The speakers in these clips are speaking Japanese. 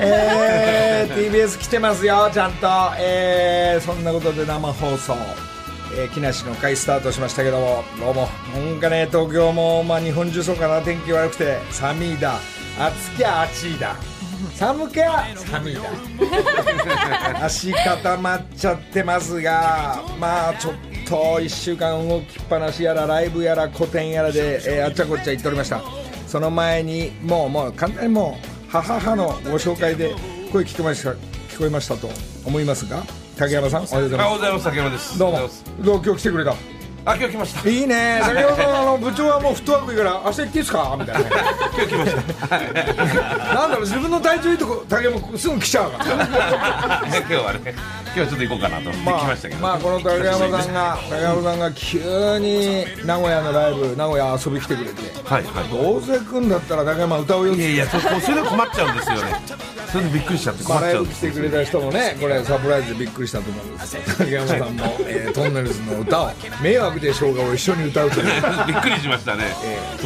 えー、TBS 来てますよちゃんと。えー、そんなことで生放送。えー、木梨の会スタートしましたけども。どうも。なんかね東京も、まあ、日本中そうかな。天気悪くて。寒いだ。暑きゃ暑いだ。寒きゃ寒いだ。足固まっちゃってますが。まあちょっと1週間動きっぱなしやらライブやら個展やらで、えー、あっちゃこっちゃ行っておりました。その前にもうもう簡単にもう母母のご紹介で声聞こえました聞こえましたと思いますが竹山さんおはようございます。おはようございます。竹山です。どうも。どう今日来てくれたあ今日来ました。いいね。竹山さんあの部長はもうフットワークいいから明日行っていいですか？みたいな。今日来ました。なんだろう自分の体調いいとこ竹山すぐ来ちゃうから今日はね今日はちょっと行こうかなと思って来ましたけど、まあこの竹山さんが竹山さんが急に名古屋のライブ名古屋遊び来てくれて。はいはい。どうせ来んだったら竹山歌うよいやいやそそれで困っちゃうんですよね。それでびっくりしちゃって困っちゃうんです来てくれた人もね、これサプライズでびっくりしたと思うんです。竹山さんも、えートンネルズの歌を、迷惑でしょうがを一緒に歌うという、びっくりしましたね、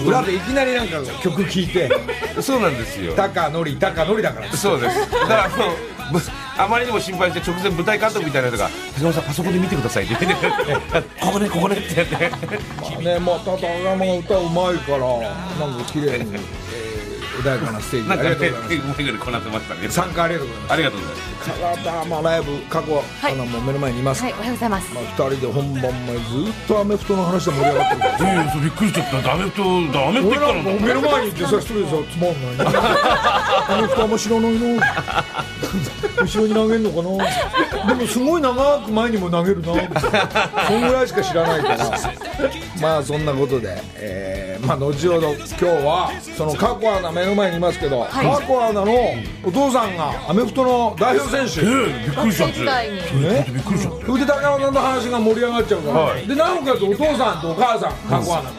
裏でいきなりなんか曲聴いて、そうなんですよ。タカノリ、タカノリだから、そうです。だからあのぶあまりにも心配して直前舞台監督みたいな人が「竹山さんパソコンで見てください」って言ってここねここね」ってやって。まあね、また竹山が歌うまいから、なんか綺麗に、え ー穏やかなステージ、あなんかねりがとうございます。こなってましたね。参加ありがとうございます。ありがとうございます。体、まあ、ライブ、過去、あのもう目の前にいます。はい、おはようございます。まあ、二人で本番前ずっとアメフトの話で盛り上がってるから。うびっくりしちゃった。ダメとダメって言俺った。なんか目の前にいてさ一人でさつまんないなあの人あんま知らないな後ろに投げるのかな。でもすごい長く前にも投げるな。そんぐらいしか知らないから。まあそんなことで、えーまあ後ほど今日はそのカコアナ目の前にいますけど、カコアナのお父さんがアメフトの代表選手、びっくりしちゃって。時代に。ね、びっくりしちゃったそれで高山さんの話が盛り上がっちゃうから、はい。でなおかつお父さんとお母さんカコアナ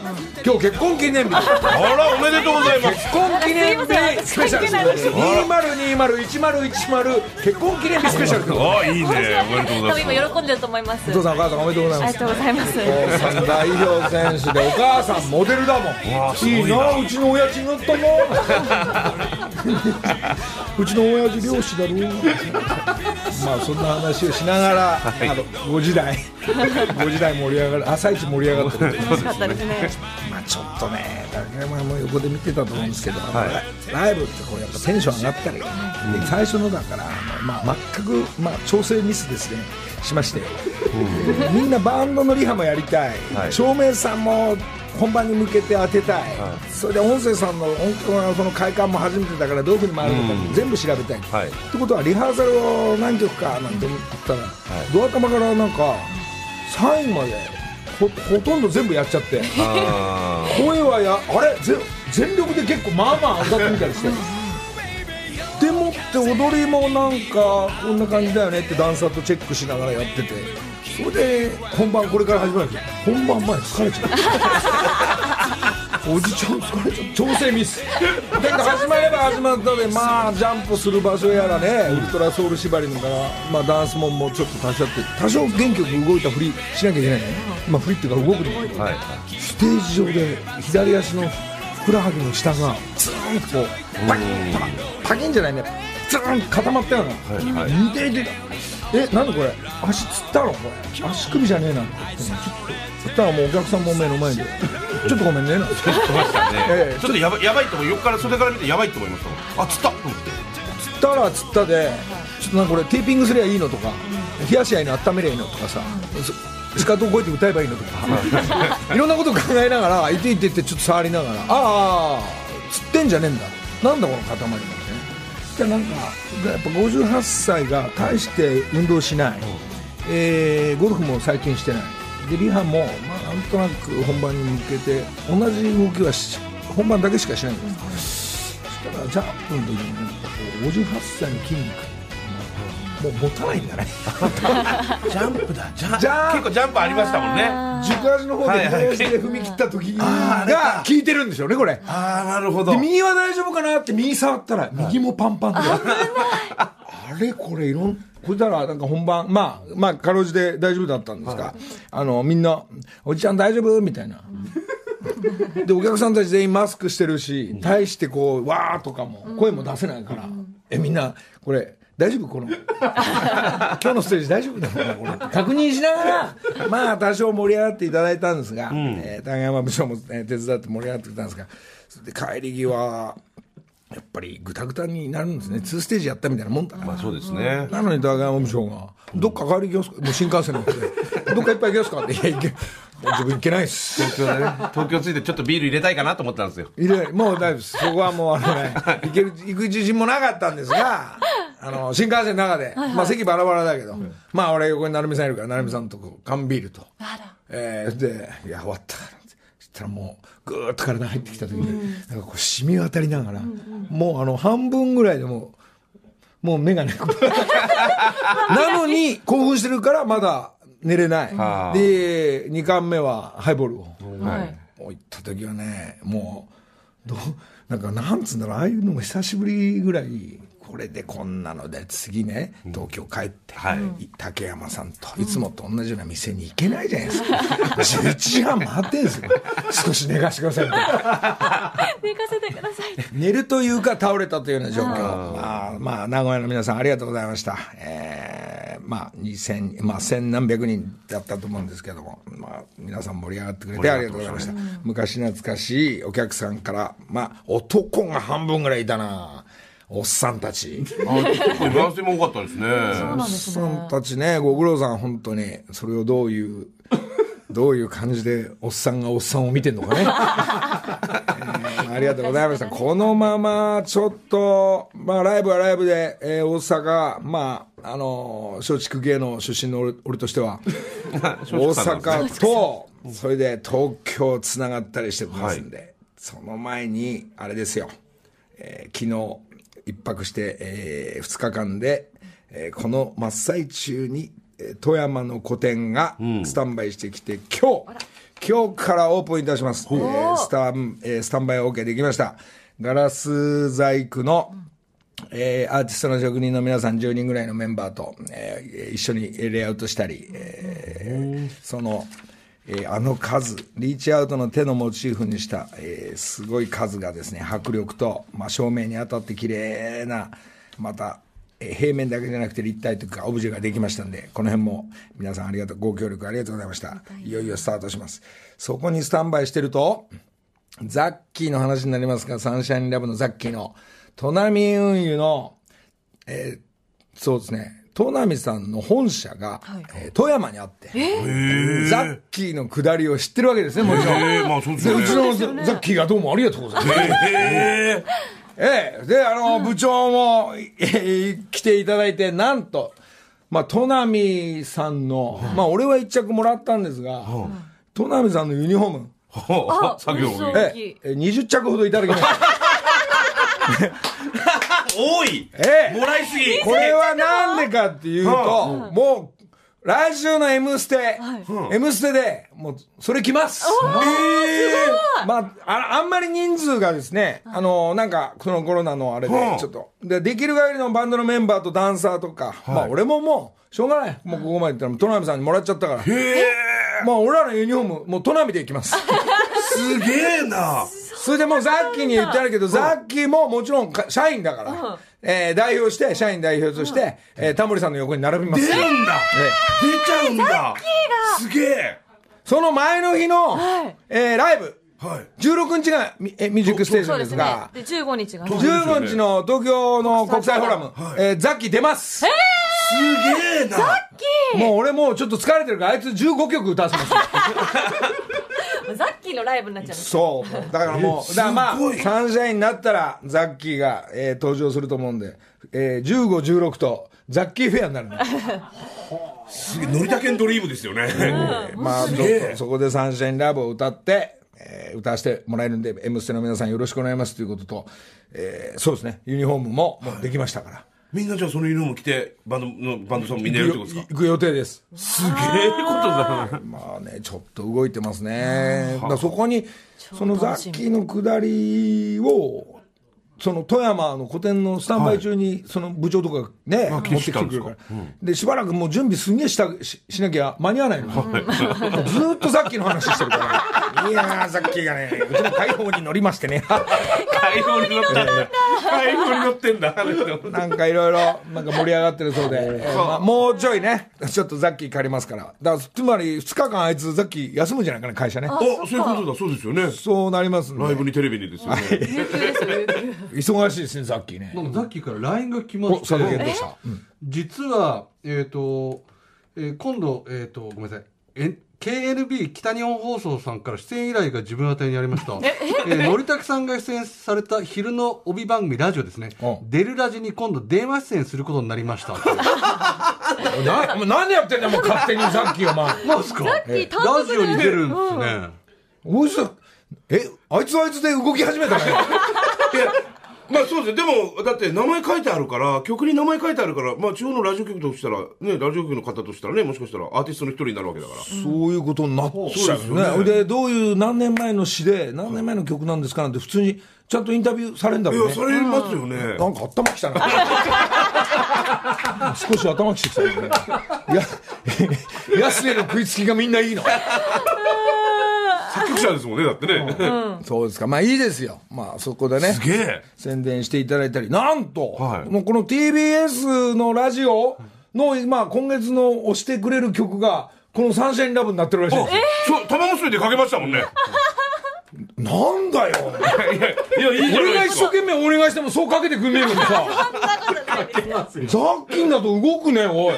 今日結婚記念日。あらおめでとうございます。結婚記念日スペシャル20201010結婚記念日スペシャルおあいいね。おめでとうご多ざいます。分今喜んでると思います。父さんお母さんおめでとうございます。ありがとうございます。お父さん代表選手でお母さんモデルだもん。いな。いいなうちの親父になったな うちの親父漁師だろ まあそんな話をしながら、い。あの5時台。5時台盛り上がる。朝一盛り上がってる楽しかったですね。まあちょっとね、竹山も横で見てたと思うんですけど、ライブってこうやっぱテンション上がったり、で最初のだから、まあ、全く、まあ、調整ミスですね、しまして、でみんなバンドのリハもやりたい、はい。照明さんも本番に向けて当てたい、それで音声さんの音響のその快感も初めてだからどういうふうに回るのか全部調べたい、はい。ってことはリハーサルを何曲かなんて言ったら、ドア玉からなんか3位までほほとんど全部やっちゃって。あ声はやあれ？ぜ全力で結構まあまあ歌ってみたりして。でもって踊りもなんかこんな感じだよねってダンサーとチェックしながらやっててそれで本番これから始まるんですよ。本番前疲れちゃう。おじちゃん疲れちゃう。調整ミス。で始まれば始まったでまあジャンプする場所やらねウルトラソウル縛りのから、まあ、ダンスももうちょっと足しちゃって多少元気よく動いた振りしなきゃいけないね。まあ振りっていうか動くんだけど、はいステージ上で左足のふくらはぎの下がズーンとこうパキンパキンじゃないね。ズーンと固まったような、はいはい。似ていてえ何これ？足つったの？これ足首じゃねえな。って言ったらもうお客さんも目の前で。ちょっとごめんね。なんて言ってましたね、ええ。ちょっとやばやばいと思う。横から袖から見てやばいと思いましたあつった。と思ってつったらつったでちょっとなんかこれテーピングすりゃいいのとか冷やし合いの温めりゃいいのとかさそスカートをこうやって歌えばいいのとか。いろんなこと考えながらいていてってちょっと触りながらああつってんじゃねえんだ。なんだこの塊。なんてねでなんかやっぱ58歳が大して運動しない、えーゴルフも最近してない。でリハも、まあ、なんとなく本番に向けて同じ動きはし本番だけしかしないんです。そしたらジャンプの時になんかこう58歳の筋肉もう持たないんだね。ジャンプだ。ジャンジャンプ結構ジャンプありましたもんね。軸足の方ではいはい。左足で踏み切った時が効いてるんでしょうねこれ。ああなるほど。で右は大丈夫かなって右触ったら右もパンパンで、あれこれいろんこれだらなんか本番まあまあかろうじて大丈夫だったんですが、あのみんな「おじちゃん大丈夫?」みたいな。でお客さんたち全員マスクしてるし対してこうわーとかも声も出せないから、えみんなこれ大丈夫この。今日のステージ大丈夫だろうなこれ確認しながら。まあ多少盛り上がっていただいたんですが、えー高山部長も、えー手伝って盛り上がってきたんですがで帰り際やっぱりぐたぐたになるんですね、2ステージやったみたいなもんだから、まあそうですね。なのに高山部長が、どっか帰り行きますか、もう新幹線乗って、どっかいっぱい行きますか？って、いや、行け、自分行けないっす。東京でね。東京着いてちょっとビール入れたいかなと思ったんですよ。入れもう大丈夫です。そこはもうあのね、行ける、行く自信もなかったんですが、あの、新幹線の中で、まあ席バラバラだけど、まあ俺横に成美さんいるから、成美さんとこう缶ビールと。えーで、いや、終わったからったらもう、ぐーっと体入ってきた時に、なんかこう染み渡りながら、もうあの、半分ぐらいでもう、もう目がね、なのに興奮してるからまだ寝れない。はあで、2巻目はハイボールを。はい。もう行った時はねもうどうなんかなんつうんだろうああいうのも久しぶりぐらいこれでこんなので次ね東京帰って、はい。竹山さんといつもと同じような店に行けないじゃないですか、11時半回ってんですよ。少し寝かしてください寝かせてください。寝るというか倒れたというような状況、まあ、まあ、名古屋の皆さんありがとうございました。えー、まあ、2000、まあ、千何百人だったと思うんですけども、まあ、皆さん盛り上がってくれてありがとうございました。昔懐かしいお客さんから、まあ、男が半分ぐらいいたなおっさんたち。あ男性も多かったですね。おっねさんたちね、ご苦労さん、本当に、それをどういう、どういう感じで、おっさんがおっさんを見てんのかね。え ーありがとうございました。このまま、ちょっと、まあ、ライブはライブで、えー大阪、まあ、あの、松竹芸能出身の俺俺としては、大阪と、それで東京つながったりしてますんで、その前に、あれですよ、えー昨日、一泊して、え2日間で、えーこの真っ最中に、えー富山の個展がスタンバイしてきて、今日、今日からオープンいたします。えースタン、えースタンバイ OK できました。ガラス細工の、えーアーティストの職人の皆さん10人ぐらいのメンバーと、えー一緒にレイアウトしたり、えーその、えーあの数、リーチアウトの手のモチーフにした、えーすごい数がですね、迫力と、まあ、照明に当たって綺麗な、また、えー平面だけじゃなくて立体というかオブジェができましたんで、この辺も皆さんありがとう、ご協力ありがとうございました。いよいよスタートします。そこにスタンバイしてると、ザッキーの話になりますが、サンシャインラブのザッキーの、トナミ運輸の、えーそうですね、トナミさんの本社が、えー富山にあって、ザッキーの下りを知ってるわけですね、もちろん。ええまあそうですよね。でうちのザザッキーがどうもありがとうございます。ええで、あの、部長も、えー来ていただいて、なんと、まあ、トナミさんの、まあ、俺は一着もらったんですが、トナミさんのユニフォーム、あ作業えー20着ほどいただきました。多い。え？えもらいすぎ。これはなんでかっていうと、もう、来週の M ステ、M ステで、もう、それ来ます。まあ、ああんまり人数がですね、あの、なんか、このコロナのあれで、ちょっと、で、できる限りのバンドのメンバーとダンサーとか、まあ、俺ももう、しょうがない。もうここまで行ったら、トナミさんにもらっちゃったから。まあ、俺らのユニフォーム、もうトナミで行きます。すげえなそれでもうザッキーに言ってあるけど、ザッキーももちろんか社員だから、えー代表して、社員代表として、えータモリさんの横に並びます。出るんだ。ええ出ちゃうんだ。すげえ。その前の日の、はい。えーライブ、はい。16日がミュージックステーションそうですね。ですが、。で、15日が。15日の東京の国際フォーラム、えーザッキー出ます。すげえな。もう俺もうちょっと疲れてるから、あいつ15曲歌わせますよ。ザッキーのライブになっちゃうそう。だからもう、だからまあサンシャインになったら、ザッキーが、えー登場すると思うんで、えー15、16と、ザッキーフェアになるんで。すげえのりたけんドリームですよね。まあ、ちょっとそこでサンシャインラブを歌って、えー歌わせてもらえるんで、M ステの皆さんよろしくお願いしますということと、えーそうですね、ユニフォームももうできましたから。みんなじゃあそのユニフォーム着てバンドのバンドさんみんなやるってことですか？行く予定です。すげえことだなまあね、ちょっと動いてますね。だからそこに、そのザッキーの下りを、その富山の個展のスタンバイ中に、その部長とかね、持ってきてくれる。か？ら。で、しばらくもう準備すんげえしたししなきゃ間に合わないの。ずーっとさっきの話してるから。いやー、さっきがね、うちの解放に乗りましてね。解放に乗ってんだ。解放に乗ってんだ。なんかいろいろ、なんか盛り上がってるそうで、えーまあ、もうちょいね、ちょっとザッキー借りますから。だから、つまり2日間あいつザッキー休むんじゃないかな、会社ね。おそういうことだ。そうですよね。そうなりますライブにテレビにですよね。有給ですよ有給忙しいですね、ザッキーね。なんかザッキーから LINE が来まお、して、したうん実は、えっ、と、えー今度、えっ、と、ごめんなさい。え KNB 北日本放送さんから出演依頼が自分宛てにありました。え？ー、のりたけさんが出演された昼の帯番組ラジオですねうん。デルラジに今度電話出演することになりました。な、もう何やってんだよ、もう勝手にザッキーお前。なんすかラジオに出るんですね。おいしえ、あいつはあいつで動き始めたね。いやまあそうですよでもだって名前書いてあるから曲に名前書いてあるからまあ地方のラジオ局としたらねラジオ局の方としたらねもしかしたらアーティストの一人になるわけだからそういうことになっちゃうよそうですよね。ねで、どういう何年前の詩で、何年前の曲なんですかなんて普通にちゃんとインタビューされるんだろうね。いやされますよねなんか頭きたな。少し頭きてきたよね。いや、安値の食いつきがみんないいの。作曲者ですもんねだってね そうですか。まあいいですよ。まあそこでねす。げえ宣伝していただいたり、なんと、はいもうこの TBS のラジオの、まあ今月の押してくれる曲が、このサンシャインラブになってるらしいんですよ。そう玉結びでかけましたもんね なんだよ。いやいやいいじゃな俺が一生懸命お願いしてもそうかけてくんねえのにさ。さっきんだと動くね、おい。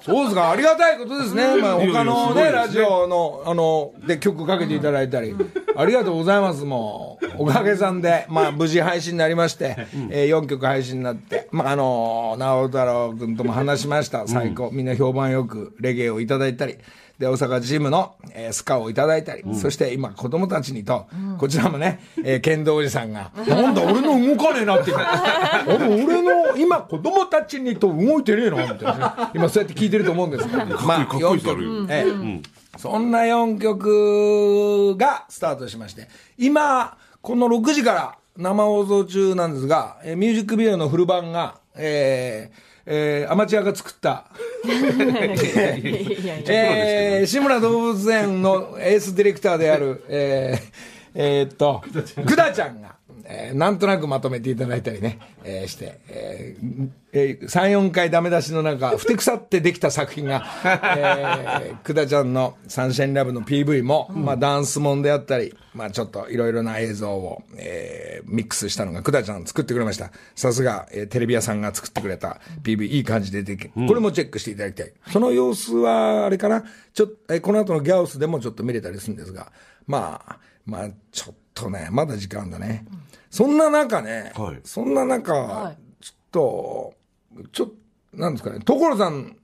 そうですか、ありがたいことですね。まあ、他のね、ラジオの、あの、で曲かけていただいたり。ありがとうございます、もう。おかげさんで、まあ、無事配信になりまして、えー、4曲配信になって、まあ、あの、直太朗君とも話しました。最高。みんな評判よく、レゲエをいただいたり。で、大阪チームの、えースカをいただいたり、そして今、子供たちにと、こちらもね、えー剣道おじさんが、なんだ、俺の動かねえなって。言う俺、俺の、今、子供たちにと動いてねえの？みたいな。ね。今、そうやって聞いてると思うんですけど、まあ、かっこいい4曲かっこいい。ええ。そんな4曲がスタートしまして、今、この6時から生放送中なんですが、えーミュージックビデオのフル版が、えーえーアマチュアが作った、えー志村動物園のエースディレクターである、えーえーっと、くだちゃんが、えーなんとなくまとめていただいたりね、えーして、えーえー3、4回ダメ出しのなんか、ふてくさってできた作品が、えー、くだちゃんのサンシャインラブの PV も、まあダンスもんであったり、まあちょっといろいろな映像を、えーミックスしたのがくだちゃん作ってくれました。さすが、えーテレビ屋さんが作ってくれた PV、いい感じでできる。これもチェックしていただきたい。その様子は、あれかな、ちょっと、えーこの後のギャオスでもちょっと見れたりするんですが、まあ、まあ、ちょっとね、まだ時間だね。そんな中ね、はい。そんな中、はい。ちょっと、ちょっと、なんですかね、所さん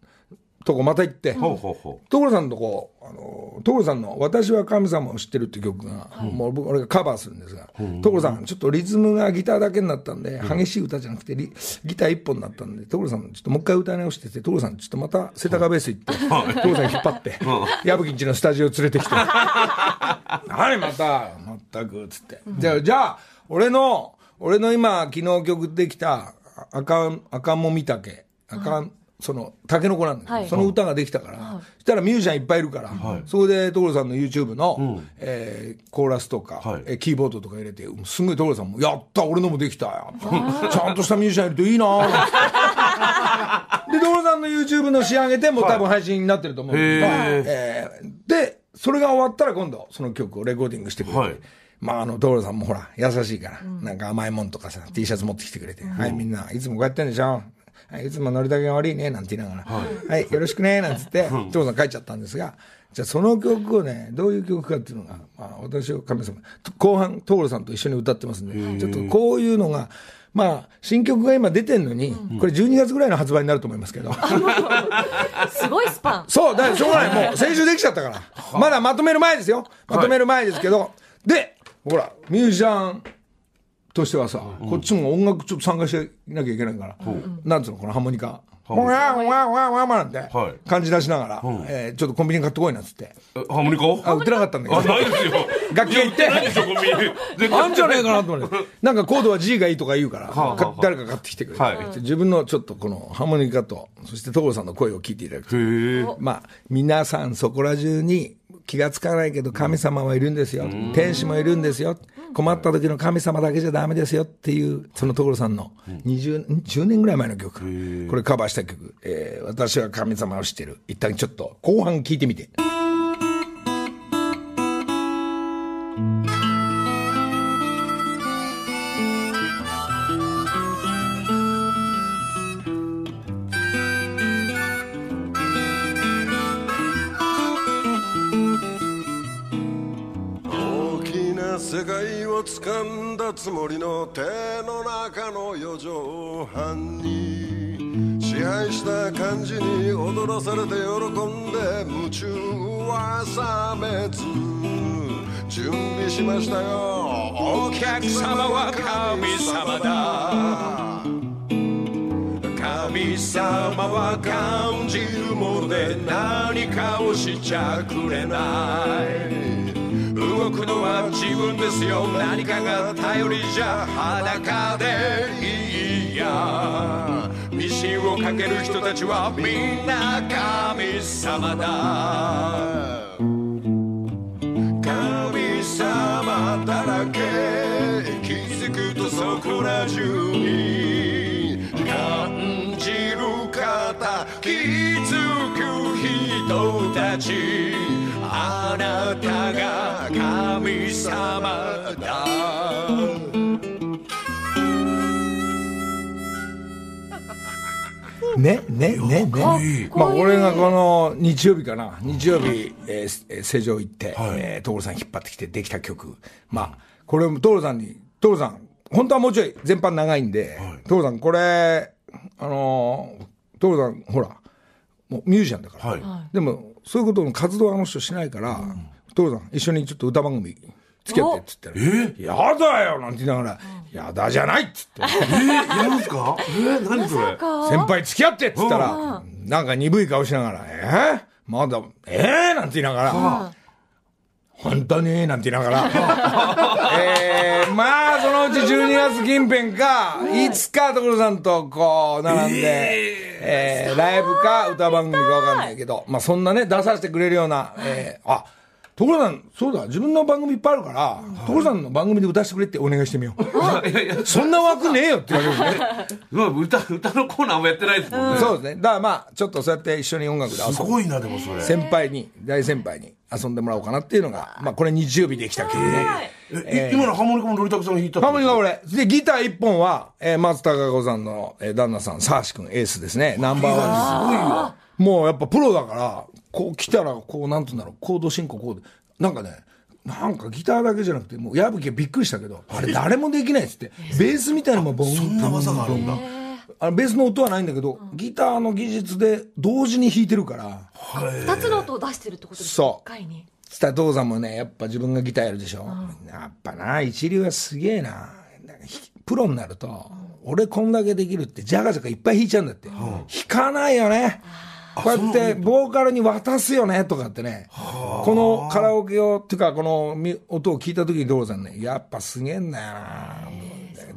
とこまた行って、ほうほうほ所さんのとこ、あの、所さんの私は神様を知ってるって曲が、もう僕俺がカバーするんですが、所さん、ちょっとリズムがギターだけになったんで、激しい歌じゃなくてリ、ギター一本になったんで、所さん、ちょっともう一回歌い直してて、所さん、ちょっとまた世田谷ベース行って、所さん引っ張って、矢吹んちのスタジオ連れてきて、何また、まったく、つって。じゃあ、じゃあ、俺の、俺の今、昨日曲できた、赤、赤もみたけ、赤、その、タケノコなんだけど、はい。その歌ができたから、そしたらミュージシャンいっぱいいるから、そこで所さんの YouTube の、えーコーラスとか、はい。えーキーボードとか入れて、すんごい所さんも、やった俺のもできたよ。ちゃんとしたミュージシャンいるといいなぁ。で、所さんの YouTube の仕上げて、もう多分配信になってると思うんでえーで、それが終わったら今度、その曲をレコーディングしてくれて、はい。まあ、あの、所さんもほら、優しいから、なんか甘いもんとかさ、T シャツ持ってきてくれて、はい、みんな、いつもこうやってんでしょはい、いつも乗りだけが悪いね、なんて言いながら、はい、よろしくね、なんつって、所さん帰っちゃったんですが、じゃあその曲をね、どういう曲かっていうのが、まあ、私は神様、後半、所さんと一緒に歌ってますんで、ちょっとこういうのが、まあ、新曲が今出てんのに、これ12月ぐらいの発売になると思いますけど。すごいスパン。そう、だからしょうがない。もう、先週できちゃったから。まだまとめる前ですよ。まとめる前ですけど。で、ほら、ミュージシャンとしてはさ、こっちも音楽ちょっと参加しなきゃいけないから、なんつうの、このハーモニカ。わーわーわーわーわーなんてはい感じ出しながら、えーちょっとコンビニ買ってこいなっつって。えハーモニカあ、売ってなかったんだけあ、ど。ないですよ。楽器屋行ってないですよ、コンビニ。あんじゃねえかなと思って。なんかコードは G がいいとか言うから、誰か買ってきてくれて、はい自分のちょっとこのハーモニカと、そして所さんの声を聞いていただくと。まあ、皆さんそこら中に気がつかないけど神様はいるんですよ。天使もいるんですよ。困った時の神様だけじゃダメですよっていう、その所さんの20、ん10年ぐらい前の曲。これカバーした曲。えー私は神様を知ってる。一旦ちょっと後半聞いてみて。んだつもりの手の中の四畳半に支配した感じに踊らされて喜んで夢中は冷めず準備しましたよ。お客様は神様だ。神様は感じるもので何かをしちゃくれない。動くのは自分ですよ。何かが頼りじゃ裸でいいや。ミシンをかける人たちはみんな神様だ。神様だらけ。気づくとそこら中に感じる方気づく人たち。あなたが神様だ。ね、ね、ね、ね。まあ、俺がこの日曜日かな、日曜日、えーえー、成城行って、えー所さん引っ張ってきてできた曲。まあ、これも所さんに、所さん、本当はもうちょい全般長いんで、所さん、これ、あのー、所さん、ほら、もうミュージシャンだから。はい。でも、そういうことの活動はあの人しないから、所さん、一緒にちょっと歌番組付き合ってって言ったら、やだよなんて言いながら、やだじゃないっつって。え？ー、やるんですか？え？ー、何それ？先輩付き合ってっつったら、なんか鈍い顔しながら、え？ー、まだ、え？ー、なんて言いながら、本当に？なんて言いながら、えー、まあ、そのうち12月近辺か、い。つか所さんとこう、並んで、えー、ライブか歌番組かわかんないけど、まあそんなね、出させてくれるような、えー、あ、所さん、そうだ、自分の番組いっぱいあるから、所さんの番組で歌してくれってお願いしてみよう。いやいや、そんな枠ねえよって言われるね。うわ歌、歌のコーナーもやってないですもんね。そうですね。だからまあ、ちょっとそうやって一緒に音楽で遊ぶ。すごいな、でもそれ。先輩に、大先輩に遊んでもらおうかなっていうのが、まあこれ日曜日できた曲ね。え、今のハーモニカもロリタクさんが弾いたハーモニカ俺。で、ギター一本は、えー、松たか子さんの、えー旦那さん、サーシ君エースですね。ナンバーワンです。すごいわ。もうやっぱプロだから、こう来たら、こう、なんて言うんだろう、コード進行こうで、なんかね、なんかギターだけじゃなくて、もう矢吹はびっくりしたけど、あれ誰もできないっつって、ベースみたいなのもボン、そんな技があるんだ。あのベースの音はないんだけど、ギターの技術で同時に弾いてるから、二つの音を出してるってことですそう一回に。つったら父さんもね、やっぱ自分がギターやるでしょ。やっぱな、一流はすげえな。プロになると、俺こんだけできるって、ジャガジャガいっぱい弾いちゃうんだって。弾かないよね。こうやって、ボーカルに渡すよね、とかってね。このカラオケを、っていうか、このみ音を聞いた時に父さんね、やっぱすげえんだよな。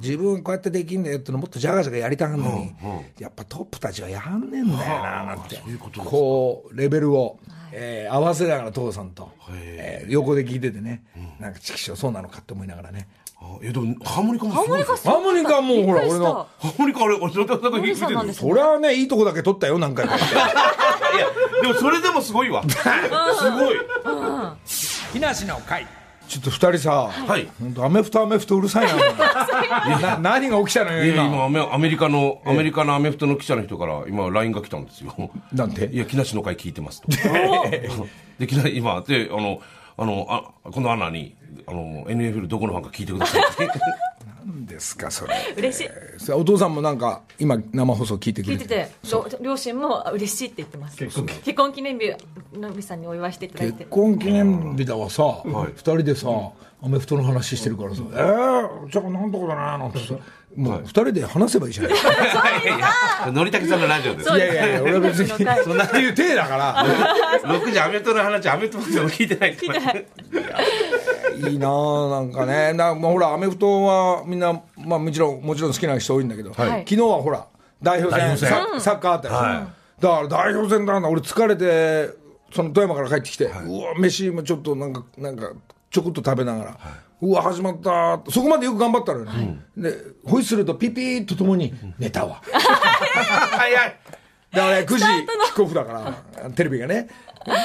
自分こうやってできんだよってのもっとジャガジャガやりたがるのに、やっぱトップたちはやんねえんだよな、なんて。こう、レベルを、えー合わせながら父さんと、えー横で聞いててね、なんか、チキショそうなのかって思いながらね。あえ、でも、ハーモニカもすごいですよ。ハーモニカもうほら、俺の、ハーモニカ俺、俺、ロリタクさんが弾いてるんですそれはね、いいとこだけ取ったよ、何回か。いや、でもそれでもすごいわ。すごい。木梨の会。ちょっと二人さ、はい。本当アメフトアメフトうるさいな。な 何が起きたのよ、いや、今今。アメ、アメリカの、アメリカのアメフトの記者の人から、今、LINE が来たんですよ。なんていや、木梨の会聞いてますと。で、木梨、今、で、あの、あの、あ、このアナに、あの、NFL どこのファンか聞いてください。って。ですかそれ。嬉しい。それお父さんもなんか今生放送聞いてくれて聞いててろ両親もあ嬉しいって言ってます。結婚記念日のびさんにお祝いしていただいて結婚記念日だわさ、二人でさ、アメフトの話してるからさ、えー、じゃあなんとかだななんてさ、もう二人で話せばいいじゃない。のりたけさんのラジオです。いやいやいや、俺は別に、そんなっていう体だから、6時アメフトの話、アメフトでも聞いてないから。いいなあなんかね、なまあ、ほら、アメフトはみんな、まあもちろん、もちろん好きな人多いんだけど、はい。昨日はほら、代表戦、代表戦。ササッカーあったよ、はだから代表戦だな、俺疲れて、その富山から帰ってきて、うわ、飯もちょっとなんか、なんか、ちょこっと食べながら、うわ、始まった、そこまでよく頑張ったのよね。で、ホイッスルとピピーとともに、寝たわ。早い。だから9時キックオフだから、テレビがね。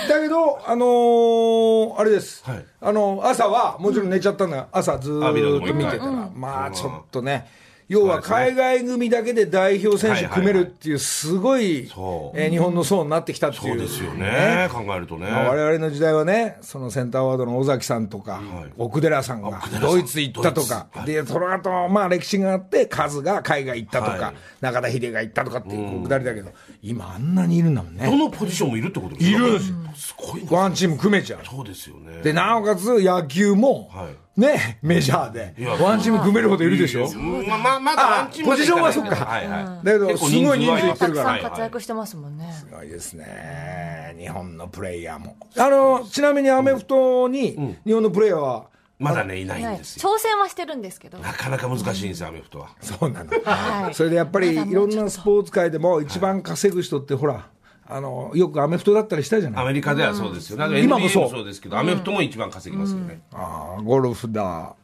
だけど、あのーあれです、はい。あの朝はもちろん寝ちゃったんだが、朝ずっと見てたら、うん。まあちょっとね、要は海外組だけで代表選手組めるっていう、すごい、えー日本の層になってきたっていう、そうですよね。考えるとね。まあ我々の時代はね、そのセンターワードの尾崎さんとか、奥寺さんがドイツ行ったとか、で、その後、まあ歴史があって、カズが海外行ったとか、はい中田秀が行ったとかっていうくだりだけど、今あんなにいるんだもんね。どのポジションもいるってことですいかるんですよ。すごいな。ワンチーム組めちゃう。そうですよね。で、なおかつ野球も、はね、メジャーでワンチーム組めるほどいるでしょ？うんまあまあ、まだワンチームポジションはそっかはいはい。だけど、すごい人数いってたくさんるから。活躍してますもんねすごいですね。日本のプレイヤーも。あの、ちなみにアメフトに、日本のプレイヤーは、まだね、いないんはいですよ。挑戦はしてるんですけどなかなか難しいんですよ、アメフトは。そうなの。はいそれでやっぱりいろんなスポーツ界でも一番稼ぐ人ってほら、あの、よくアメフトだったりしたじゃない？アメリカではそうですよ。だから今もそうもそうですけど、アメフトも一番稼ぎますよね。あーゴルフだ、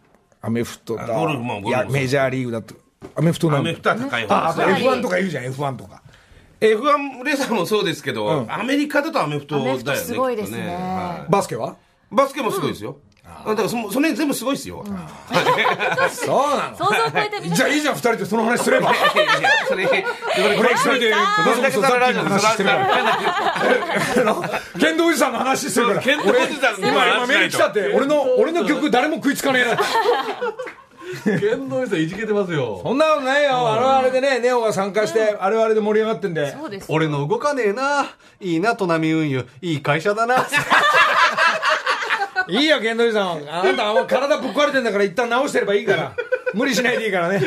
アメフトだ、あゴルフもゴルフもいや、メジャーリーグだと、アメフトなんだアメフトは高い方ですね。F1 とか言うじゃん、F1 とか。F1 レーサーもそうですけど、んアメリカだとアメフトだよね。すごいですねきっとはいバスケは？バスケもすごいですよ。だからそのその辺全部すごいですよ。そうなの想像を超えてみじゃあいいじゃん、二人でその話すれば。それ、それ、俺一人で、どんだけさんのラジオで話してるから。あの剣道おじさんの話してるから。剣道おじさんの今、今話しないとメール来たって、俺の、俺の曲誰も食いつかねえなって。剣道さんいじけてますよそんなことないよ。あれはあれでね、ネオが参加して、あれはあれで盛り上がってんで。そうです俺の動かねえないいな砺波運輸いい会社だな いいよ、剣道おじさん。あなた、もう体ぶっ壊れてんだから一旦直してればいいから。無理しないでいいからね。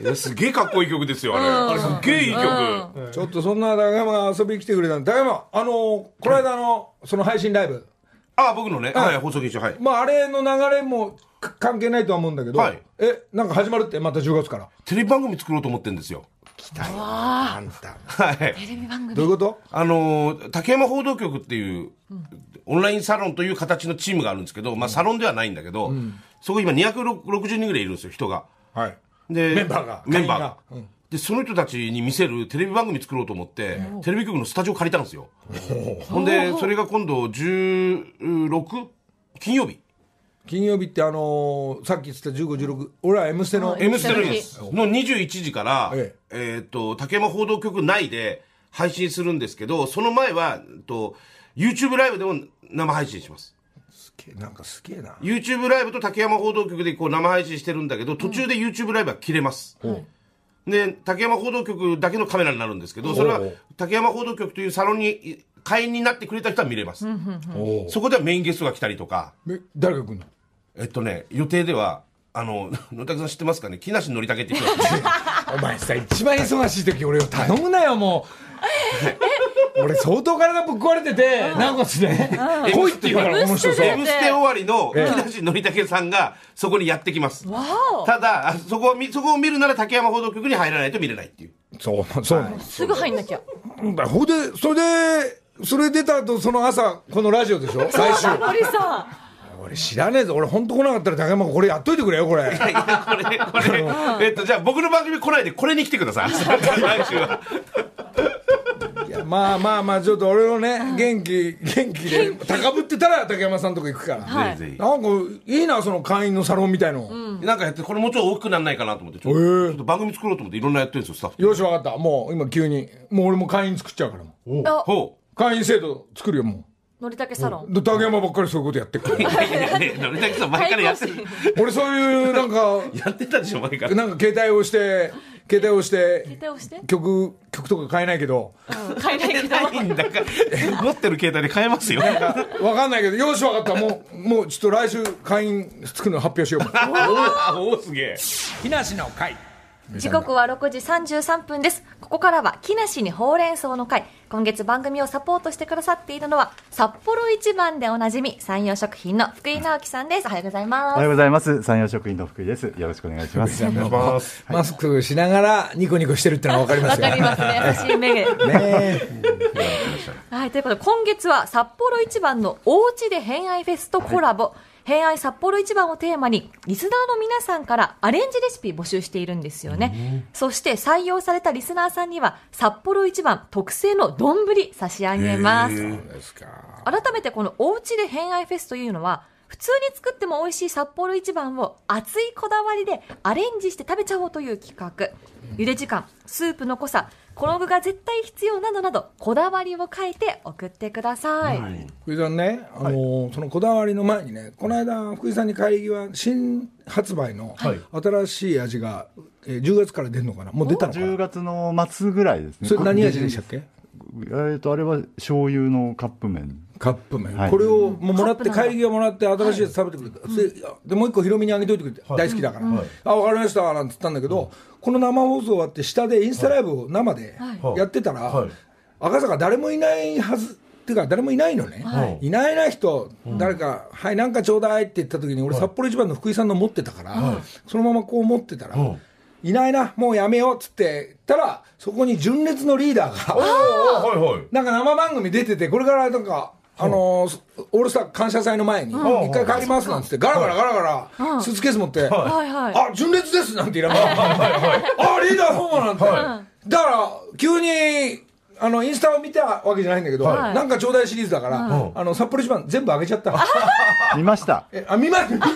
いやすげえかっこいい曲ですよ、あれ。あれすっげえいい曲。ちょっとそんな高山が遊びに来てくれたんで、高山、あの、この間の、その配信ライブ。あ、僕のね、はい、放送禁止、はい。まあ、あれの流れもか関係ないとは思うんだけど、はいえ、なんか始まるって、また10月から。テレビ番組作ろうと思ってるんですよ。あんた。はい。テレビ番組どういうこと？あのー竹山報道局っていう、オンラインサロンという形のチームがあるんですけど、まあサロンではないんだけど、そこ今260人ぐらいいるんですよ、人が。はい。で、メンバーがメンバーが会員が。で、その人たちに見せるテレビ番組作ろうと思って、テレビ局のスタジオ借りたんですよ。ほんで、それが今度 16? 金曜日。金曜日ってあのーさっき言ってた15、16、俺は M ステの、M ステの日。の21時から、ええ。っ、と、竹山報道局内で配信するんですけど、その前は、えっと、YouTube ライブでも生配信します。すげえなんかすげえな。YouTube ライブと竹山報道局でこう生配信してるんだけど、途中で YouTube ライブは切れます。で、竹山報道局だけのカメラになるんですけど、それは竹山報道局というサロンに会員になってくれた人は見れます。おそこではメインゲストが来たりとか、え誰が来んの？えっとね、予定では、あの、野竹さん知ってますかね？木梨憲武って人お前さ、一番忙しい時俺を頼むなよ、もう。俺相当体ぶっ壊れてて、なおかつね、来いって言うから、この人さ。M ステ終わりの木梨憲武さんがそこにやってきます。ただ、あそこを見、そこを見るなら竹山報道局に入らないと見れないっていう。そう、そう。すぐ入んなきゃ。だほんで、それで、それ出た後、その朝、このラジオでしょ？最終。森さ俺知らねえぞ。俺本当来なかったら高山これやっといてくれよ、これ。いや、これ、これ、えっと、じゃあ僕の番組来ないでこれに来てください。来週は。いやまあまあまあ、ちょっと俺のね、元気、元気で、高ぶってたら竹山さんとこ行くから。はいぜひぜなんか、いいな、その会員のサロンみたいの。ひ。なんかやって、これもうちょっと大きくならないかなと思って、ちょっとへえちょっと番組作ろうと思っていろんなやってるんですよ、スタッフと。よし、わかった。もう今急に。もう俺も会員作っちゃうからもう。あほう。会員制度作るよ、ものりたけサロン。で竹山ばっかりそういうことやってる のりたけさん前からやってる。俺そういうなんか やってたでしょ、前から。なんか携帯をして携帯をして携帯をして？曲曲とか買えないけど。うん買えないけど。いいんだから、持ってる携帯で買えますよ。わかんないけどよしわかった。もうもうちょっと来週会員つくの発表しよう。あおお、すげえ。木梨の会時刻は6時33分です。ここからは木梨にほうれん草の会。今月番組をサポートしてくださっているのは札幌一番でおなじみ山陽食品の福井直樹さんです。おはようございおます。はようございます。山陽食品の福井です。よろしくお願いします。お願いします。マスクしながらニコニコしてるってのはわかります。よわかりますね。優しい目でねはい、ということで今月は札幌一番のおうちで偏愛フェスとコラボ、偏愛札幌一番をテーマにリスナーの皆さんからアレンジレシピ募集しているんですよね、そして採用されたリスナーさんには札幌一番特製の丼差し上げます。改めてこのおうちで偏愛フェスというのは普通に作っても美味しい札幌一番を熱いこだわりでアレンジして食べちゃおうという企画。茹で時間スープの濃さこの具が絶対必要などなどこだわりを書いて送ってください、福井さんね、あのーそのこだわりの前にねこの間福井さんに帰り際新発売の新しい味が、えー10月から出るのかな？もう出たのか10な月の末ぐらいですね。それ何味でしたっけ？えっと、あれは醤油のカップ麺。カップ麺、はい。これをもうもらって帰り際もらって新しいやつ食べてくれた、ででもう一個ヒロミにあげといてくれて、大好きだから、あ分かりましたなんて言ったんだけど、この生放送終わって下でインスタライブを生でやってたら、はい。赤坂誰もいないはずっていうか誰もいないのね、い、ないな人、誰か「はいなんかちょうだい」って言った時に俺札幌一番の福井さんの持ってたから、そのままこう持ってたら、いないなもうやめようっつって言ったらそこに純烈のリーダーがはいはい。なんか生番組出ててこれからなんか。あのーオールスター感謝祭の前に一回帰りますなんつってガラガラガラガラスーツケース持ってはい。はいあ純烈ですなんて言い。ながらあリーダーどうもなんて。だから急にあのインスタを見たわけじゃないんだけどはい。なんかちょうだいシリーズだからあの札幌一番全部あげちゃった。見ました。えあ見ま見た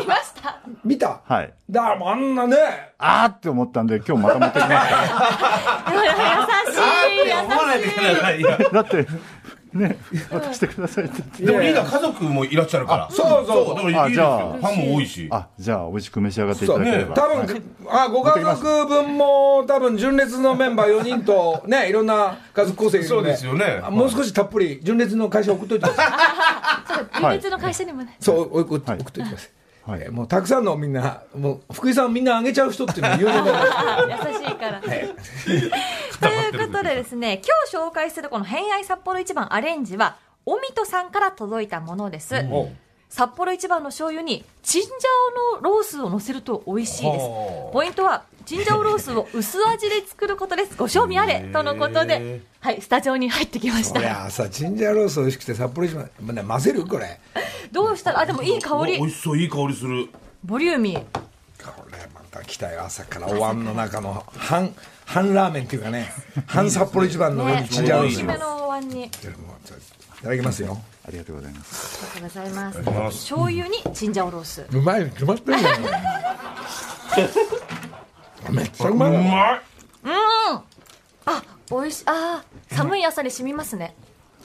見ました。見た？はい。だからもうあんなね。あーって思ったんで、今日また持ってきまし 優しい思わないといけない。いやた。だって、ね、渡してくださいって言って。でもリーダー家族もいらっしゃるから。そうそう。だからいいですあじゃあ。よ。ファンも多いし。あ、じゃあ、美味しく召し上がっていただければ。多分、あご家族分も多分純烈のメンバー4人と ねいろんな家族構成いるんそうですよね。あもう少したっぷり純烈の会社送っといてください。純烈の会社にもね、そう送っといてください、はい。えーもうたくさんのみんなもう福井さんみんなあげちゃう人っていうのは有名な 優しいから。ということでですね、今日紹介するこの偏愛札幌一番アレンジは、おみとさんから届いたものです。お札幌一番の醤油にチンジャオのロースを乗せると美味しいです。はあ。ポイントはチンジャオロースを薄味で作ることです。ご賞味あれとのことではいスタジオに入ってきましいたやさチンジャーロース美味しくて札幌一番、まあね、混ぜるこれ。どうした？らあでもいい香り。美味しそう、いい香りする。ボリューミーた来たよ朝から。お椀の中の半半ラーメンっていうかね 半札幌一番の上ね。にチンジャーロース大きめのお椀に。いただきますよ。ありがとうございます。ありがとうございます。醤油にチンジャオロース。うまいに決まってるじゃんめっちゃううまいわまい。あ美味しい。あー寒い朝に染みますね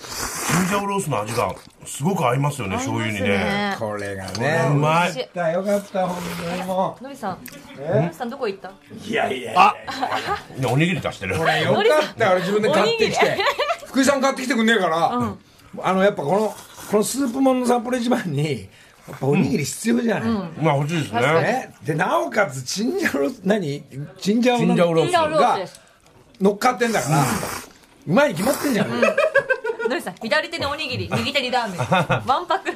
チンジャオロースの味がすごく合いますよね、醤油にね。これがうねまい。美味しい。だよかった本当にものりさんのりさんどこ行った？ういやいや。いやおにぎり出してる。これよかった。俺自分で買ってきて。福井さん買ってきてくんねえから、あのやっぱこのこのスープもんの札幌一番にやっぱおにぎり必要じゃない、まあ欲しいですね。ね、でなおかつチンジャオロース何？チンジャオロースです。乗っかってんだから、うまいに決まってんじゃん、のりさん左手におにぎり 右手にラーメンわんぱくス。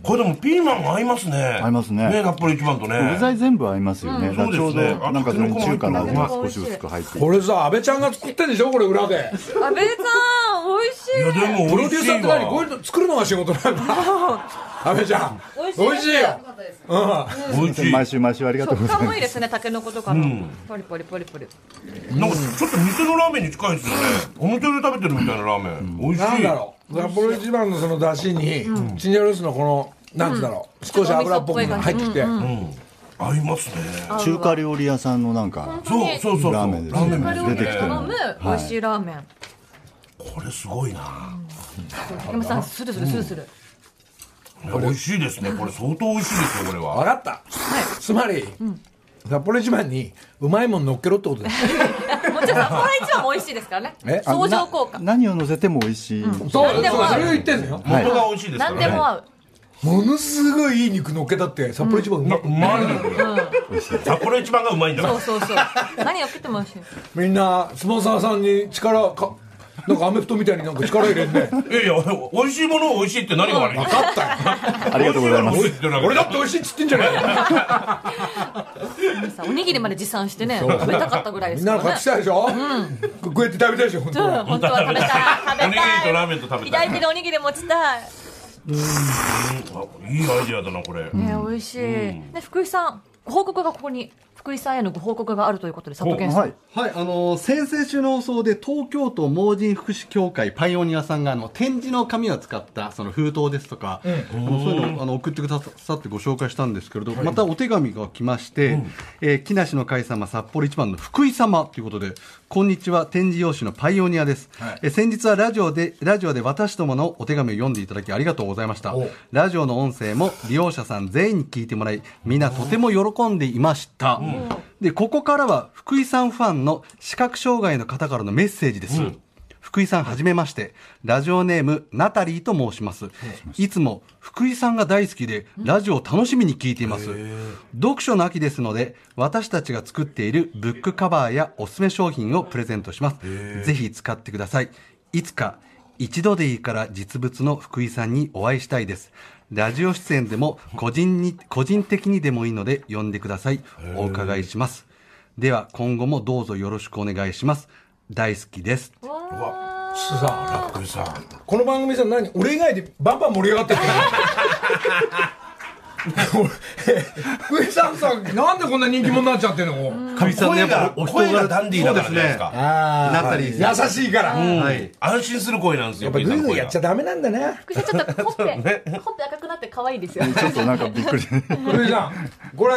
これでもピーマン合いますね。合いますねね、札幌一番とね。具材全部合いますよね。うどそうですね、なんか中華の味があ少し薄く入って。これさ安倍ちゃんが作ってんでしょ？これ裏で阿部さん美味しいいやでもプロデューサーって何？こうわ。いうの作るのが仕事なんだ 安倍ちゃん。美味しい美味しいよ。うん美味しい。毎週毎週ありがとうございます食感もいい。ですねタケノコとかのポリポリポリポリ。なんかちょっと店のラーメンに近いですよね。お店で食べてるみたいなラーメン。美味しい。なんだろう。札幌一番のその出汁に、チンジャオロースのこのなんつうんだろう、少し油っぽく入ってきて、うん。合いますね。中華料理屋さんのなんか、そうそうそう。ラーメンですラーメン出てきてる飲む美味しいラーメン。これすごいな。竹山さんスルスルスルスル、美味しいですね。これ相当美味しいですよこれは。分かった、つまり、札幌一番にうまいもん乗っけろってことです。もちろん札幌一番も美味しいですからね。え？あ相乗効果。な何を乗せても美味しい。そう何でも合う。そうそれを言ってんだよ。はい。元が美味しいですからね。何でも合う。ものすごいいい肉乗っけたって札幌一番うまうまいのよ札幌一番がうまいんだから。そうそうそう。何やってても美味しいみんなスポンサーさんに力かなんかアメフトみたいになんか力入れんね。いやいや美味しいものを美味しいって何が悪い分かったよ。ありがとうございます。美味しいって俺だって美味しいっつってんじゃない。さおにぎりまで持参してね食べたかったぐらいでみんなのすからね勝ちたいでしょ、こうやって食べたいでしょ本当うんは本当は食べたい。食べたい。おにぎりとラーメンと食べたい。左手でおにぎり持ちたいあいいアイディアだなこれ。ね美味しい、ね福井さんご報告がここに福井さんへのご報告があるということで佐藤健さん、はい。はい、あの先々週の放送で東京都盲人福祉協会パイオニアさんがあの展示の紙を使ったその封筒ですとか、あのそういうのをあの送ってくださってご紹介したんですけれど、またお手紙が来まして、えー木梨の会様札幌一番の福井様ということでこんにちは展示用紙のパイオニアです、えー先日はラジオでラジオで私どものお手紙を読んでいただきありがとうございました。ラジオの音声も利用者さん全員に聞いてもらいみんなとても喜んでいました、でここからは福井さんファンの視覚障害の方からのメッセージです、福井さんはじめまして。ラジオネームナタリーと申します。いつも福井さんが大好きでラジオを楽しみに聞いています。読書の秋ですので私たちが作っているブックカバーやおすすめ商品をプレゼントします。ぜひ使ってください。いつか一度でいいから実物の福井さんにお会いしたいですラジオ出演でも個人に個人的にでもいいので呼んでください。お伺いします。では今後もどうぞよろしくお願いします。大好きです。さ福井さん。この番組さ何俺以外でバンバン盛り上がってる 俺福井さんさなんでこんな人気者になっちゃってんの？福井さんね声がお人声が柄ダンディーだからじゃないですかあナタリーさん優しいから、はい。安心する声なんですよやっぱグイグイやっちゃダダメなんだね。福井さんちょっとほっぺ、ほっぺ赤くなって可愛いですよちょっとなんかびっくり。福井さんこれ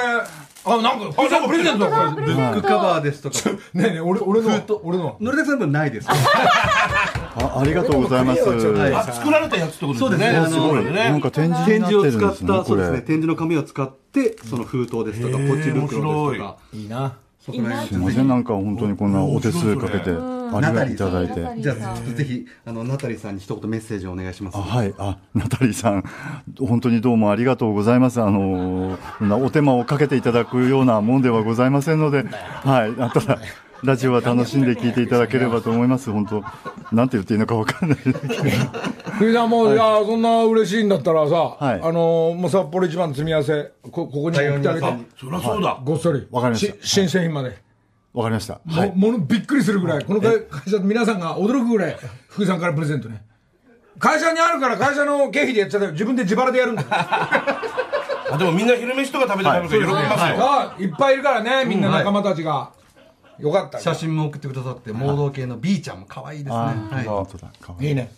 あなんか福井さんプレゼントだ。これブックカバーですとか。ねえねえ俺俺の俺ののりたくさん分ないです。あありがとうございます。はいあ作られたやつってことですそうですね。ねなんか展示に展示を使ったそうですね。れ。展示の紙を使ってその封筒ですとかポチ袋ですとか。いいなそこら辺すみません。なんか本当にこんなお手数かけてありがとういただいて。じゃあちょっとぜひあのナタリーさんに一言メッセージをお願いします。あはい、あ、ナタリーさん、本当にどうもありがとうございます。あの、お手間をかけていただくようなもんではございませんので、はい、あただ、ラジオは楽しんで聞いていただければと思います。本当、なんて言っていいのかわかんない。福井さんも、い、やそんな嬉しいんだったらさ、はい。あのもう札幌一番の積み合わせこここに送ってあげて。そりゃそうだ。ごっそり。わかりました。し新製品まで、わかりました。もものびっくりするぐらい。この会会社皆さんが驚くぐらい福井さんからプレゼントね。会社にあるから会社の経費でやっちゃったよ。自分で自腹でやるんだよ。あでもみんな昼飯とか食べて食べて喜びますよ。あい。っぱいいるからねみんな仲間たちが、よかった。写真も送ってくださって盲導系の B ちゃんも可愛いですね。あはい。本当だ。かわい。いね。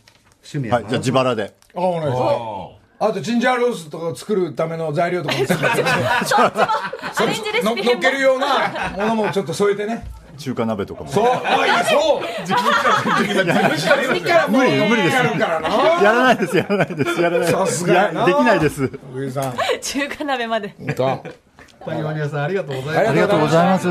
趣味はい、じゃあ自腹で。あお願いします。あとチンジャーロースとか作るための材料とかも全部 アレンジレシのっけるようなものもちょっと添えてね。中華鍋とかも。そう、おい、そう。自分から無理無理です。やらな。いです、やらないです、やらないです。さすができないです。中華鍋まで。本当。パイオニアさんありがとうございます。ありがとうございます。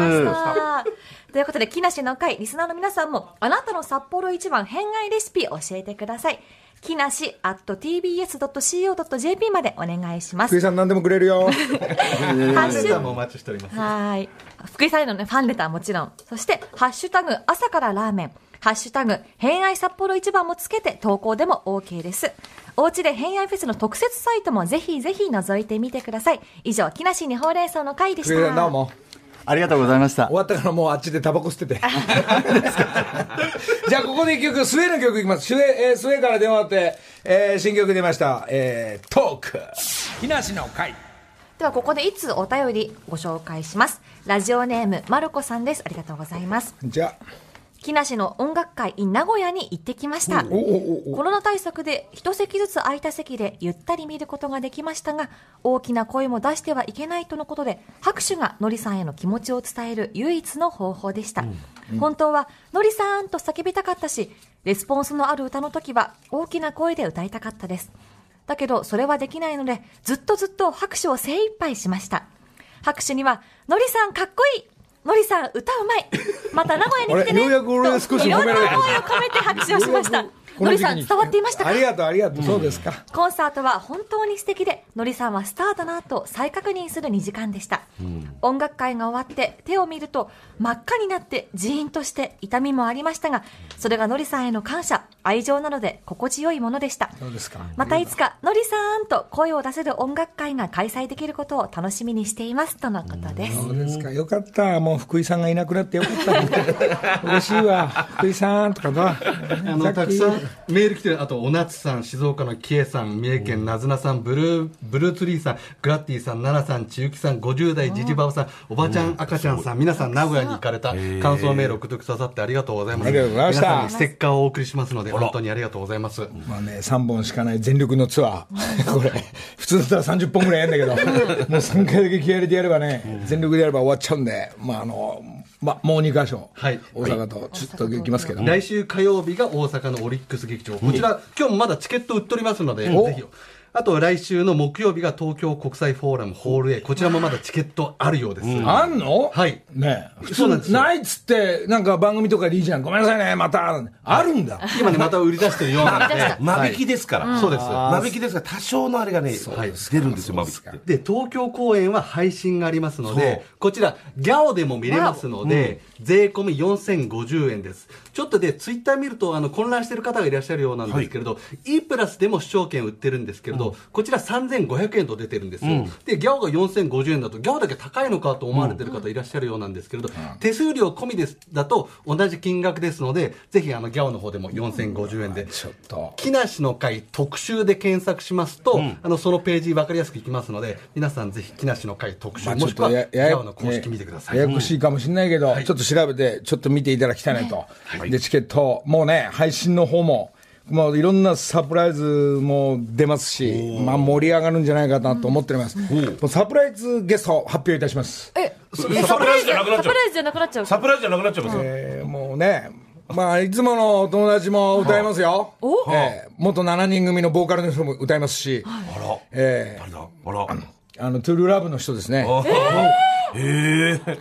ということで、木梨の会、リスナーの皆さんも、あなたの札幌一番変愛レシピ教えてください。木梨 at tbs.co.jp までお願いします福井。さん何でもくれるよ。ハッシュもお待ちしておりますはい。福井さんへのね、ファンレターもちろん。そして、ハッシュタグ、朝からラーメン。ハッシュタグ、偏愛札幌一番もつけて投稿でも OK です。おうちで偏愛フェスの特設サイトもぜひぜひ覗いてみてください。以上、木梨にほうれん草の会でし福井さんどうた。も。ありがとうございました終。わったからもうあっちでタバコ捨てて。じゃあここで一曲、スウェーの曲いきます。スウェー、えースウェーから電話あって、えー新曲出ました。えー、トーク。木梨の会。では、ここでいつお便りご紹介します。ラジオネーム、まるこさんです。ありがとうございます。じゃあ、木梨の音楽会 in 名古屋に行ってきました。コロナ対策で一席ずつ空いた席でゆったり見ることができましたが、大きな声も出してはいけないとのことで、拍手がのりさんへの気持ちを伝える唯一の方法でした。本当は、のりさんと叫びたかったし、レスポンスのある歌の時は大きな声で歌いたかったです。だけど、それはできないので、ずっとずっと拍手を精一杯しました。拍手には、のりさんかっこいいのりさん歌うまい。また名古屋に来てね。ようやく俺が少しといろんな褒められた思いを込めて拍手をしました。のりさん伝わっていましたか？ありがとう、ありがとう。そうですか。コンサートは本当に素敵で、のりさんはスターだなと再確認する2時間でした。音楽会が終わって手を見ると真っ赤になってジーンとして痛みもありましたが、それがのりさんへの感謝、愛情なので心地よいものでした。そうですか。またいつか、のりさんと声を出せる音楽会が開催できることを楽しみにしています。とのことです。そうですか。よかった。もう福井さんがいなくなってよかった。嬉しいわ。福井さんとかな。あの、たくさん メール来てる。あと、おなつさん、静岡のキエさん、三重県なずなさん、ブルー、ブルーツリーさん、グラッティさん、奈々さん、ちゆきさん、50代ジジバオさん、おばちゃん、赤ちゃんさん、皆さん名古屋に行かれた感想メール送ってくださってありがとうございます。ありがとうございました皆さんにステッカーをお送りしますので、本当にありがとうございます。まあね、3本しかない全力のツアー。これ、普通だったら30本ぐらいやんだけど、もう3回だけ気合い入れてやればね、全力でやれば終わっちゃうんで、まああの、まあもう2箇所、はい。大阪とちょっと行きますけど、来週火曜日が大阪のオリックス劇場。こちら、今日もまだチケット売っておりますので、おぜひ。あと来週の木曜日が東京国際フォーラムホール A。こちらもまだチケットあるようです。あんの？はいね普通、そうなんですよないっつって、なんか番組とかでいいじゃん。ごめんなさいね、また。あるんだ。今ね、また売り出してるようなので。間引きですから。そうです。間引きですから、多少のあれがね、出るんですよ、間引きって。で、東京公演は配信がありますので、こちら、ギャオでも見れますので、税込み4050円です。ちょっとで、ツイッター見ると、あの、混乱してる方がいらっしゃるようなんですけれど、E プラスでも視聴券売ってるんですけれど、こちら3500円と出てるんですよ。で、ギャオが4050円だと、ギャオだけ高いのかと思われてる方いらっしゃるようなんですけれど、手数料込みです、だと同じ金額ですので、ぜひ、あの、ギャオの方でも4050円で。ちょっと。木梨の会特集で検索しますと、あのそのページ分かりやすくいきますので皆さんぜひ木梨の会特集、もしくはギャオの公式見てください、ややこしいかもしれないけど、ちょっと調べて、ちょっと見ていただきたいなと。で、チケット、もうね、配信の方も、もういろんなサプライズも出ますし、まあ盛り上がるんじゃないかなと思っております。サプライズゲスト発表いたします。え、サプライズじゃなくなっちゃう？サプライズじゃなくなっちゃう。サプライズじゃなくなっちゃいますよ。えーもうね、まあ、いつものお友達も歌いますよ。おえー元7人組のボーカルの人も歌いますし、あら、え誰だ？あら。ーあの、トゥルーラブの人ですね。ええ。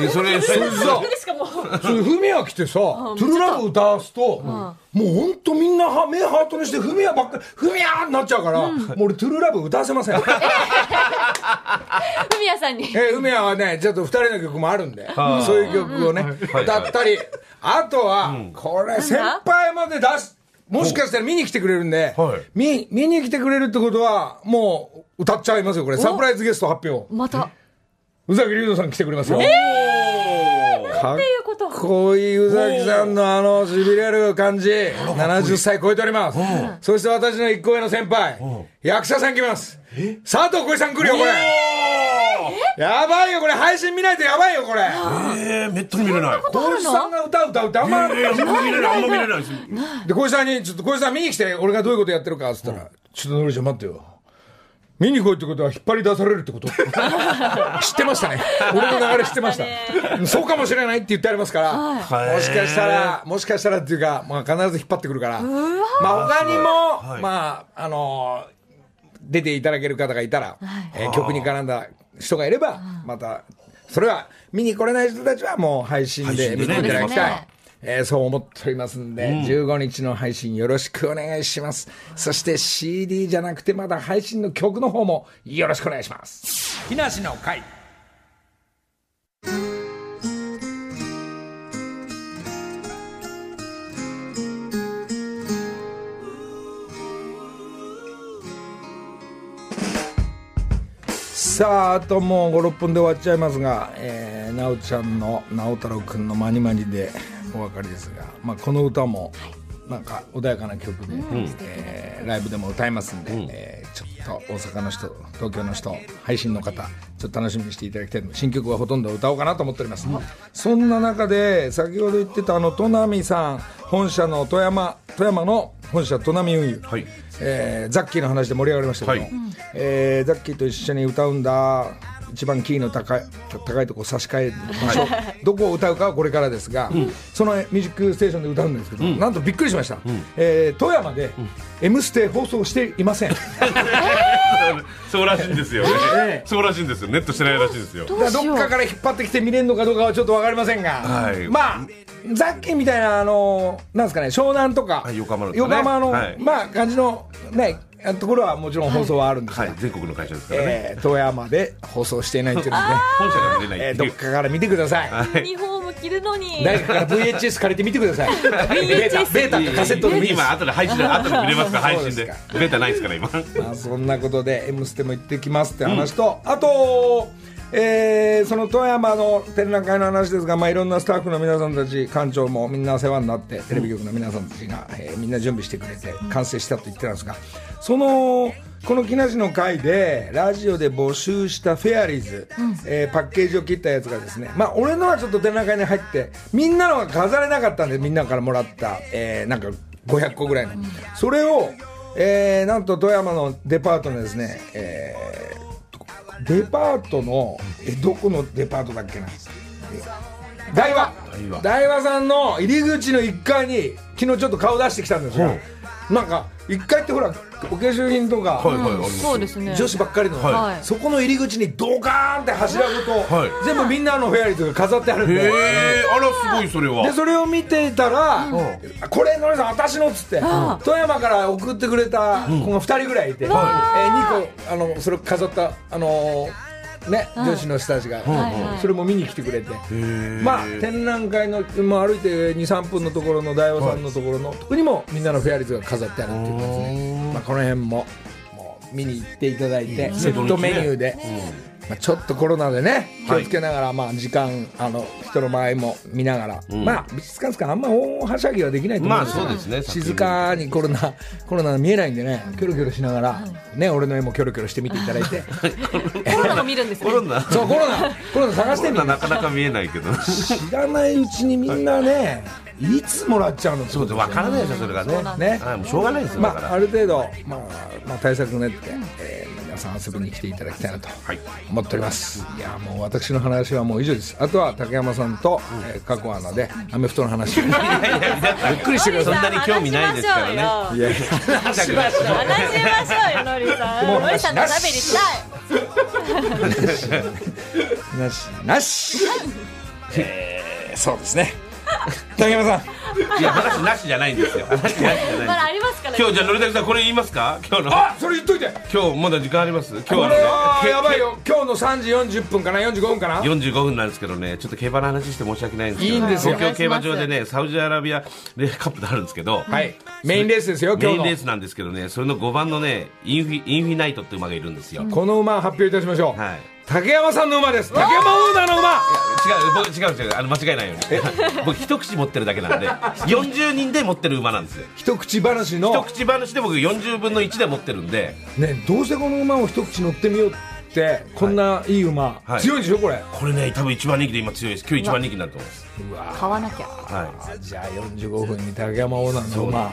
え、それ、それ、そうですかもう。それ、フミヤ来てさ、トゥルーラブ歌わすと、もう本当みんなは目ハートにして、フミヤばっかり、フミヤになっちゃうから、もう俺トゥルーラブ歌わせません。ふみやさんに。えー、フミヤはね、ちょっと二人の曲もあるんで、そういう曲をね、歌ったり、あとは、これ、先輩まで出し、もしかしたら見に来てくれるんで、はい。見、見に来てくれるってことは、もう、歌っちゃいますよ、これ。サプライズゲスト発表。また。宇崎竜斗さん来てくれますよ。かっっていうこと。こういう宇崎さんのあの、痺れる感じ、70歳超えております。そして私の一個上の先輩、役者さん来ます。佐藤浩市さん来るよ、これ。やばいよ、これ。配信見ないとやばいよ、これ。ええ、めったに見れない。浩市さんが歌う歌うってあんま、ええ、あんま見れない、あんま見れないです。で、小石さんに、ちょっと小石さん見に来て、俺がどういうことやってるか、つったら、ちょっとノリちゃん待ってよ。見に来いってことは引っ張り出されるってこと？知ってましたね。俺の流れ知ってました。そうかもしれないって言ってありますから、もしかしたら、もしかしたらっていうか、まあ必ず引っ張ってくるから、まあ他にも、まあ、あのー出ていただける方がいたら、えー曲に絡んだ人がいれば、また、それは見に来れない人たちはもう配信で見ていただきたい。ね。えーそう思っておりますんで、15日の配信よろしくお願いします。そして CD じゃなくてまだ配信の曲の方もよろしくお願いします。木梨の会。さああともう56分で終わっちゃいますが、えー、直ちゃんの直太朗君の「マニマニ」でお別れですが、まあ、この歌もなんか穏やかな曲で、えーライブでも歌いますんで、えーちょっと大阪の人東京の人配信の方ちょっと楽しみにしていただきたい新曲はほとんど歌おうかなと思っております、そんな中で先ほど言ってたあの戸波さん本社の富山富山の本社砺波運輸、はい。えーザッキーの話で盛り上がりましたけどえーザッキーと一緒に歌うんだ一番キーの高い高いところ差し替えましょう、どこを歌うかはこれからですが、そのミュージックステーションで歌うんですけど、なんとびっくりしました、えー富山で「M ステ」放送していません、そうらしいんですよね。ええそうらしいんですよ。ネットしてないらしいですよ。どっかから引っ張ってきて見れるのかどうかはちょっと分かりませんが、はい。まあザッキーみたいなあのなんですかね湘南とか、はい横浜のね。横浜の、はい。まあ感じのねところはもちろん放送はあるんですが、はい。全国の会社ですからね。えー富山で放送してい ないっていうのでね、本社が出れないえーっていう。どっかから見てください、ユニフォーム着るのに。誰かから VHS 借りて見てください。ベータ VHS ベータかカセットで見て今後で配信で後で見れますから配信でベータないですから今まあ、そんなことで「M ステ」も行ってきますって話と、あと、えーその富山の展覧会の話ですが、まあ、いろんなスタッフの皆さんたち館長もみんな世話になってテレビ局の皆さんたちが、えーみんな準備してくれて完成したと言ってたんですがそのこの木梨の会でラジオで募集したフェアリーズ、えーパッケージを切ったやつがですね、まあ、俺のはちょっと展覧会に入ってみんなのが飾れなかったんでみんなからもらった、えーなんか500個ぐらいの、それを、えーなんと富山のデパートのですね、えーデパートのえどこのデパートだっけな？え大和。和。大和さんの入り口の1階に昨日ちょっと顔出してきたんですよ、なんか1階ってほらお化粧品とか、そうですね。女子ばっかりの、はい。そこの入り口にドカーンって柱ごと、はい。全部みんなのフェアリーズが飾ってあるんで、へえあらすごいそれは。でそれを見てたら、これのりさん私のっつって、富山から送ってくれた子が2人ぐらいいて、えー2個あのそれを飾ったあのーね、女子の人たちが、はいそれも見に来てくれて、まあ展覧会の、まあ、歩いて23分のところの大和さんのところのとこにもみんなのフェアリーズが飾ってあるっていう感じで、まあ、この辺ももう見に行っていただいて、セットメニューで。まあ、ちょっとコロナでね気をつけながら、まあ、時間あの人の前も見ながら、まあ美術館ですからあんま大はしゃぎはできないと思うんですけど、まあそうですね静かにコロナコロナが見えないんでねキョロキョロしながら、ね、俺の絵もキョロキョロして見ていただいて。コロナも見るんですね。コロナ。そうコロナ。コロナ探してみる。なかなか見えないけど。知らないうちにみんなねいつもらっちゃうの？そうです。わからないですよそれがね。ね。はいもうしょうがないですよまあ、ら。ある程度、まあまあ、対策練って、えー皆さん遊びに来ていただきたいなとはい。思っております、い、やもう私の話はもう以上です。あとは竹山さんと、えー過去アナでアメフトの話。びっくりしてください。そんなに興味ないですからね。いやいや話しましょうよ、のりさん。のりさんのおしゃべりしたい。なしなし、えーそうですね竹山さん。いや話なしじゃないんですよ。話なしじゃまだないありますから。今日じゃあのりたけさんこれ言いますか？今日の。あそれ言っといて。今日まだ時間あります？今日こはねやばいよ。今日の3時40分かな？45分かな？45分なんですけどね、ちょっと競馬の話して申し訳ないんですけど、いいんですよ。東京競馬場でね、サウジアラビアレーカップであるんですけど、はい。メインレースですよ今日の。メインレースなんですけどね、それの5番のね、インフィインフィナイトって馬がいるんですよ。この馬発表いたしましょう、はい竹山さんの馬です。竹山オーナーの馬。僕違う違う、あの間違いないように。僕一口持ってるだけなんで、40人で持ってる馬なんです。よ。一口話一の口話で僕40分の1で持ってるんで、ねどうせこの馬を一口乗ってみようってこんないい馬、はい強いでしょこれこれね、多分一番人気で今強いです。今日一番人気になると思います。うわ買わなきゃ。はあじゃあ45分に竹山オーナーの馬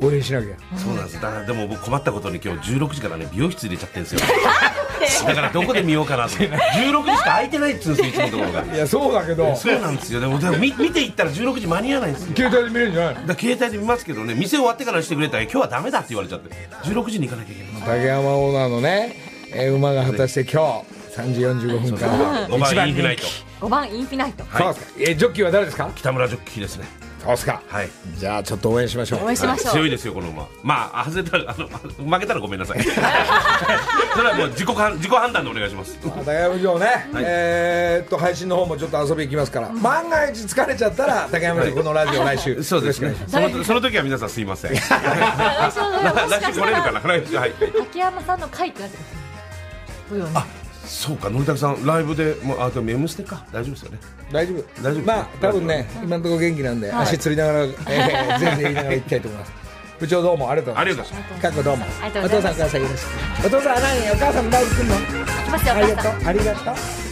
応援しなきゃい。そうなんです。だからでも僕困ったことに今日16時からね、美容室入れちゃってる んですよ。だからどこで見ようかなと。16時しか空いてないっつうんですよ、いつものところが。いやそうだけどそうなんですよ。でも、でも見見ていったら16時間に合わないんですよ。携帯で見れるんじゃない？のだ携帯で見ますけどね、店終わってからにしてくれたら今日はダメだって言われちゃって、16時に行かなきゃいけない。竹山オーナーのね、えー馬が果たして今日3時45分から5番インフィナイト。5番インフィナイト。そうですか、えージョッキーは誰ですか？北村ジョッキーですね。そうですかはい。じゃあちょっと応援しましょう応援しましょう。強いですよ、この馬。まあ、外れたら、あの、負けたらごめんなさい。それはもう自己判自己判断でお願いします。竹山城ね、えーっと配信の方もちょっと遊び行きますから、万が一疲れちゃったら竹山城このラジオ来週 そうですね。そのその時は皆さんすいません。来 来週はもしか週来れるかな来週、はい。竹山さんの回ってなってますよね。そうか、のりたけさん、ライブで、もう、あ、でも、M ステか。大丈夫ですよね。大丈夫。大丈夫まあ多分ね今のところ元気なんで、足つりながら、えー、全然言いながら行きたいと思います。部長どうもありがとうございまありがとうございます。すかっこどうもお父さんお母さんよろしくお父さんは何お母さんのライブ来んの？ありが。とう。ありがとう